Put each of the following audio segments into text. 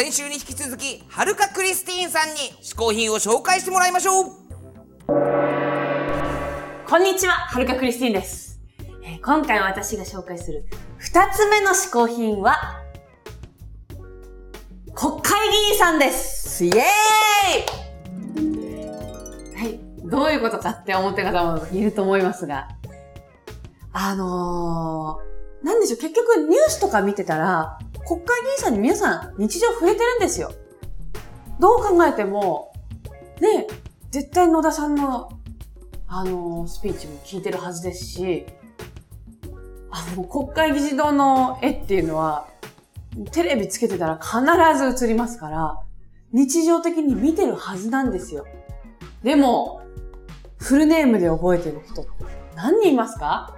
先週に引き続きはるかクリスティーンさんに試行品を紹介してもらいましょうこんにちは、はるかクリスティーンです。えー今回私が紹介する二つ目の嗜好品は、国会議員さんです。イエーイはい。どういうことかって思ってる方もいると思いますが、あのー、なんでしょう、結局ニュースとか見てたら、国会議員さんに皆さん日常触れてるんですよ。どう考えても、ね、絶対野田さんのあの、スピーチも聞いてるはずですし、あの、国会議事堂の絵っていうのは、テレビつけてたら必ず映りますから、日常的に見てるはずなんですよ。でも、フルネームで覚えてる人って何人いますか？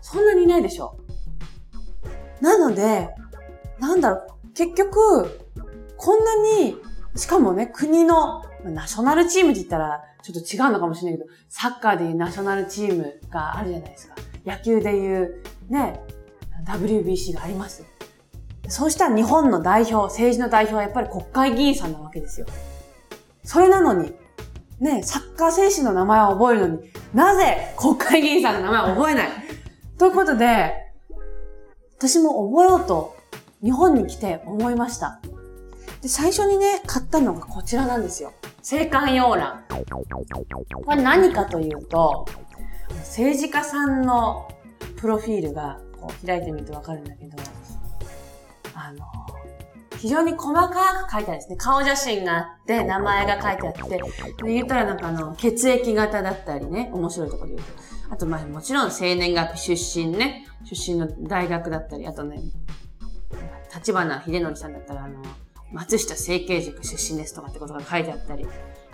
そんなにいないでしょ。なので、なんだろう、結局、こんなに、しかもね、国の、ナショナルチームって言ったら、ちょっと違うのかもしれないけど、サッカーでいうナショナルチームがあるじゃないですか。野球でいう、ね、WBC があります。そうした日本の代表、政治の代表はやっぱり国会議員さんなわけですよ。それなのに、ね、サッカー選手の名前を覚えるのに、なぜ国会議員さんの名前を覚えない？ということで、私も覚えようと日本に来て思いました。で、最初にね、買ったのがこちらなんですよ。青函洋欄。これ何かというと、政治家さんのプロフィールがこう開いてみるとわかるんだけど、あの、非常に細かく書いてあるんですね。顔写真があって、名前が書いてあって、で言ったらなんかあの、血液型だったりね、面白いところで言うと。あとまあもちろん生年月日出身ね、出身の大学だったり、あとね、立花秀則さんだったらあの、松下政経塾出身ですとかってことが書いてあったり。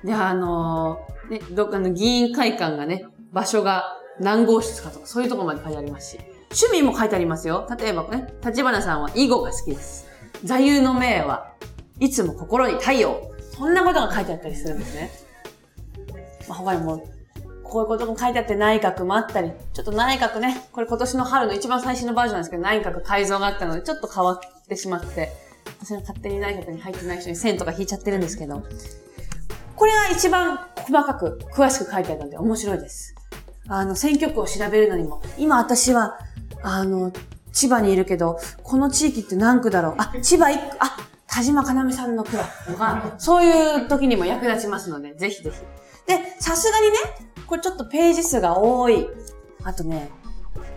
で、あのね、どっかの議員会館がね、場所が何号室かとか、そういうところまで書いてありますし。趣味も書いてありますよ。例えばね、立花さんは囲碁が好きです。座右の銘は、いつも心に太陽。そんなことが書いてあったりするんですね。まあ、他にも、こういうことも書いてあって内閣もあったり、ちょっと内閣ね、これ今年の春の一番最新のバージョンなんですけど、内閣改造があったので、ちょっと変わってしまって、私の勝手に内閣に入ってない人に線とか引いちゃってるんですけど、これは一番細かく、詳しく書いてあるので面白いです。あの、選挙区を調べるのにも、今私は、あの、千葉にいるけど、この地域って何区だろう？あ、千葉一区、あ、田島かなめさんの区だとか、そういう時にも役立ちますので、ぜひぜひ。で、さすがにね、これちょっとページ数が多い。あとね、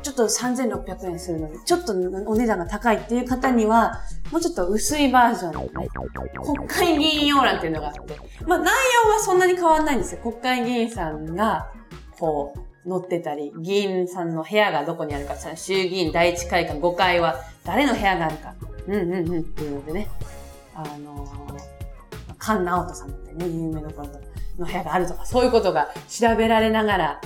ちょっと3600円するので、ちょっとお値段が高いっていう方には、もうちょっと薄いバージョンのね、国会議員要欄っていうのがあって、まあ内容はそんなに変わんないんですよ。国会議員さんが、こう、載ってたり、議員さんの部屋がどこにあるか、衆議院第一会館5階は誰の部屋があるか、うんうんうんっていうのでね、あのー、菅直人さんだってね、有名な方の部屋があるとか、そういうことが調べられながら、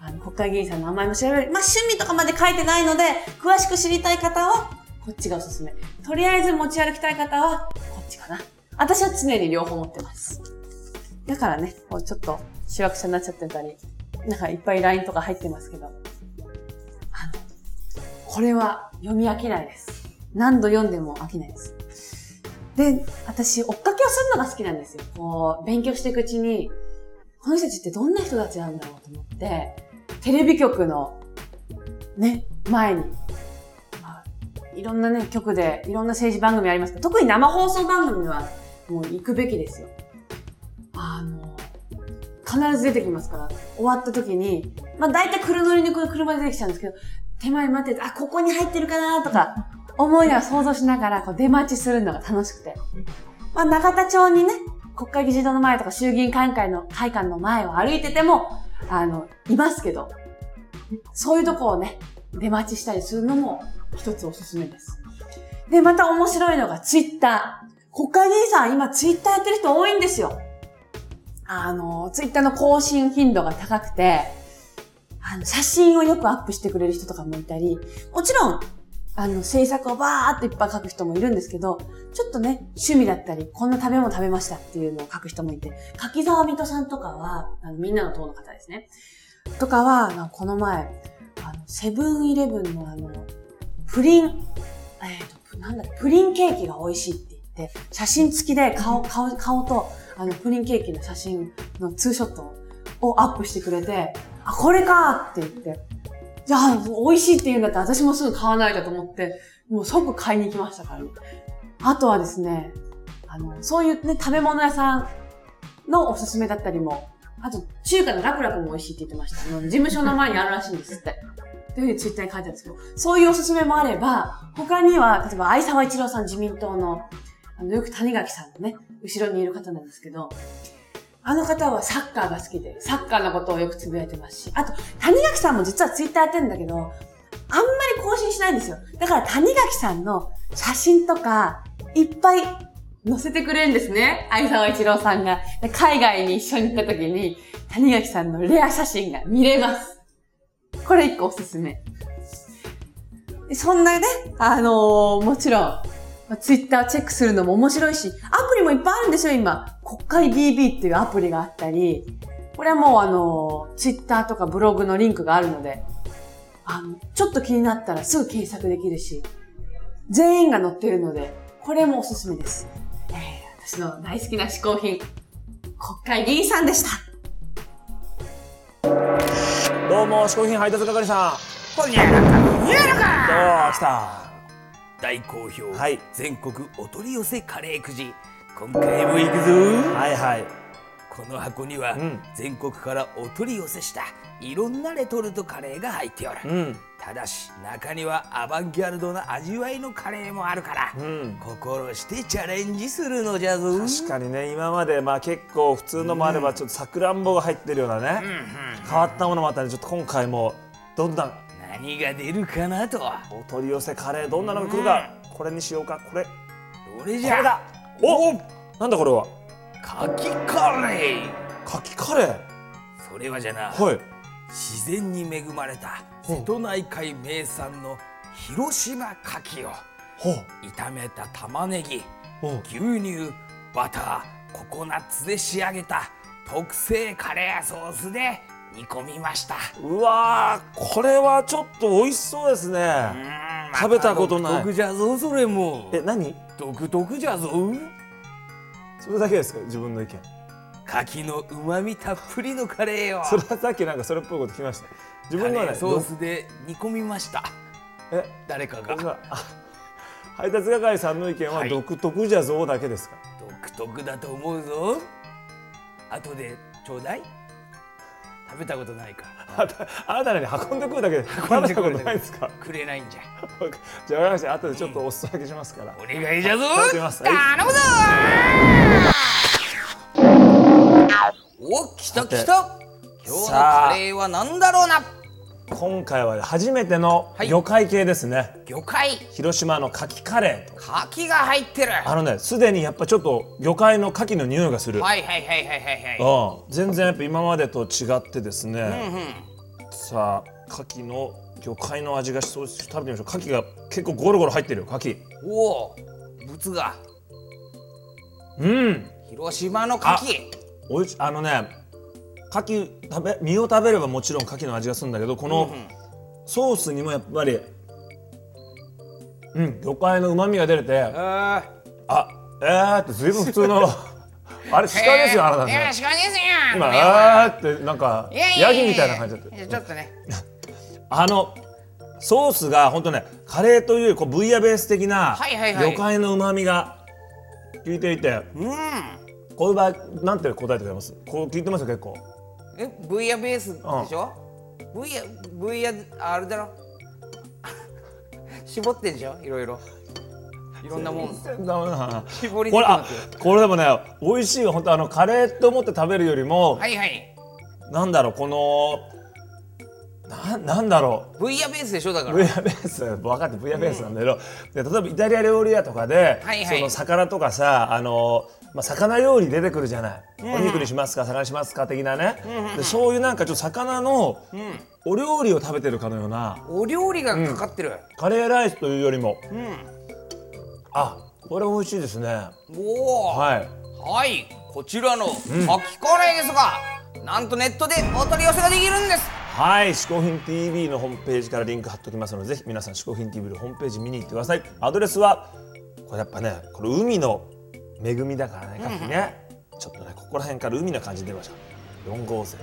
あの、国会議員さんの名前も調べる。まあ、趣味とかまで書いてないので、詳しく知りたい方は、こっちがおすすめ。とりあえず持ち歩きたい方は、こっちかな。私は常に両方持ってます。だからね、こうちょっと、しわくちゃになっちゃってたり、なんかいっぱい LINE とか入ってますけど、あの、これは読み飽きないです。何度読んでも飽きないです。で、私、追っかけをするのが好きなんですよ。こう、勉強していくうちに、この人たちってどんな人たちなんだろうと思って、テレビ局の、ね、前に、まあ、いろんなね、局で、いろんな政治番組ありますけど、特に生放送番組は、もう行くべきですよ。必ず出てきますから、終わった時に、まあ大体車乗りに車出てきちゃうんですけど、手前待ってて、あ、ここに入ってるかなとか、思いながら想像しながら、こう出待ちするのが楽しくて。まあ永田町にね、国会議事堂の前とか衆議院会館の、会館の前を歩いてても、あの、いますけど、そういうとこをね、出待ちしたりするのも一つおすすめです。で、また面白いのがツイッター。国会議員さん今ツイッターやってる人多いんですよ。あの、ツイッターの更新頻度が高くて、あの、写真をよくアップしてくれる人とかもいたり、もちろん、あの、制作をバーっといっぱい書く人もいるんですけど、ちょっとね、趣味だったり、こんな食べ物食べましたっていうのを書く人もいて、柿沢水戸さんとかは、あの、みんなの党の方ですね。とかは、あのこの前、あの、セブンイレブンのあの、プリン、えっ、と、なんだプリンケーキが美味しいって言って、写真付きで顔、顔、顔と、あの、プリンケーキの写真のツーショットをアップしてくれて、あ、これかって言って、じゃあ、美味しいって言うんだったら私もすぐ買わないとと思って、もう即買いに行きましたから。あとはですね、あの、そういうね、食べ物屋さんのおすすめだったりも、あと、中華のラクラクも美味しいって言ってました。事務所の前にあるらしいんですって。っていうふうにツイッターに書いてあるんですけど、そういうおすすめもあれば、他には、例えば、相沢一郎さん自民党の、あの、よく谷垣さんのね、後ろにいる方なんですけど、あの方はサッカーが好きで、サッカーのことをよくつぶやいてますし、あと、谷垣さんも実はツイッターやってるんだけど、あんまり更新しないんですよ。だから谷垣さんの写真とか、いっぱい載せてくれるんですね。相沢一郎さんが。海外に一緒に行った時に、谷垣さんのレア写真が見れます。これ一個おすすめ。そんなね、あのーもちろん、ツイッターチェックするのも面白いし、アプリもいっぱいあるんですよ、今。国会 BB っていうアプリがあったり、これはもうあのー、ツイッターとかブログのリンクがあるので、あの、ちょっと気になったらすぐ検索できるし、全員が載ってるので、これもおすすめです。えー、私の大好きな嗜好品、国会議員さんでした。どうも嗜好品配達係さほにゃらかほにゃらんかどう来た？大好評、はい。全国お取り寄せカレーくじ。今回も行くぞ。はいはい。この箱には、うん。全国からお取り寄せしたいろんなレトルトカレーが入っておる、うん。ただし中にはアバンギャルドな味わいのカレーもあるから、うん。心してチャレンジするのじゃぞ。確かにね今までまあ結構普通のもあればちょっとさくらんぼが入ってるようなね、変わったものもあったんでちょっと今回もどんな何が出るかなと。お取り寄せカレーどんなのが来るか、これにしようか。これ。こどれじゃ。れだ。おなんだこれは。かきカレー。かきカレー？それはじゃな。はい。自然に恵まれた瀬戸内海名産の広島牡蠣を炒めた玉ねぎ牛乳バターココナッツで仕上げた特製カレーソースで煮込みました。うわーこれはちょっと美味しそうですね、うん食べたことない。ま独特じゃぞそれも。え何？独特じゃぞ。それだけですか？自分の意見。牡蠣のうまみたっぷりのカレーよ。それはさっきなんかそれっぽいこと聞きました。自分のはねソースで煮込みました。え？誰かが。配達係さんの意見ははい。独特じゃぞだけですか、独特だと思うぞ。後でちょうだい食べたことないか。あたあなたらに運んでくるだけで食べたことないんですか？くれないんじゃ。じゃあ分かりました後でちょっとお裾分けしますから、お願いじゃぞ頼むぞ！お来た来た。今日のカレーは何だろうな？今回は初めてのはい。魚介系ですね、魚介。広島の牡蠣カレーと。牡蠣が入ってる。あのねすでにやっぱちょっと魚介の牡蠣の匂いがする、はいはいはいはいはいはい。うん、全然やっぱ今までと違ってですね、さあ牡蠣の魚介の味がしそうです。食べてみましょう。牡蠣が結構ゴロゴロ入ってるよ牡蠣。おお物が。うん。広島の牡蠣。おいしあのね牡蠣食べ身を食べればもちろん牡蠣の味がするんだけどこのソースにもやっぱりうん魚介の旨味が出れてああえーって随分普通の あれ鹿ですよあなたいや鹿ねですよ。今あーってなんかヤギみたいな感じだった。ちょっとね。あのソースが本当ねカレーというこうブイヤベース的な魚介の旨味が効いていて。うん。こういう場合なんて答えてくれます？こう聞いてますよ結構えブイヤベースでしょ、ブイヤブイヤあれだろ？絞ってんじゃんいろいろ。いろんなもん。絞りにこれあこれでもね美味しいよ。本当あのカレーと思って食べるよりも、はいはい。なんだろうこのななんだろう。ブイヤベースでしょだから。ブイヤベース。分かってブイヤベースなんだけど、で例えばイタリア料理屋とかで、はいはい。その魚とかさあの、まあ、魚料理出てくるじゃない、お肉にしますか魚にしますか的なね、でそういうなんかちょっと魚のお料理を食べてるかのような。お料理がかかってる、カレーライスというよりも。うん。あこれ美味しいですね。おおはい。はい。こちらの牡蠣カレーですが、なんとネットでお取り寄せができるんです。はい、嗜好品 TV のホームページからリンク貼っておきますので、ぜひ皆さん嗜好品 TV のホームページ見に行ってください。アドレスはこれやっぱね、これ海の恵みだからね、カキね、ちょっとねここら辺から海な感じで出ました。4号線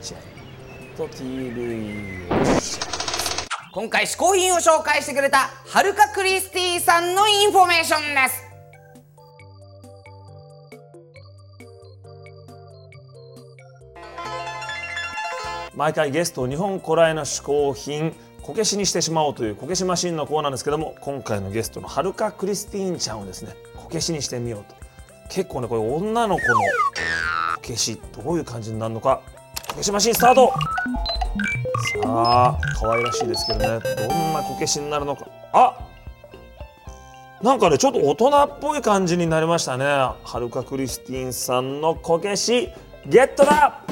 試合。と TV 今回嗜好品を紹介してくれたはるかクリスティさんのインフォメーションです毎回ゲストを日本古来の嗜好品こけしにしてしまおうというこけしマシンのコーナーですけども今回のゲストのはるかクリスティーンちゃんをですねこけしにしてみようと結構ねこれ女の子のこけしどういう感じになるのかこけしマシンスタート。さあ可愛らしいですけどねどんなこけしになるのか。あなんかねちょっと大人っぽい感じになりましたね。はるかクリスティンさんのこけしゲットだ。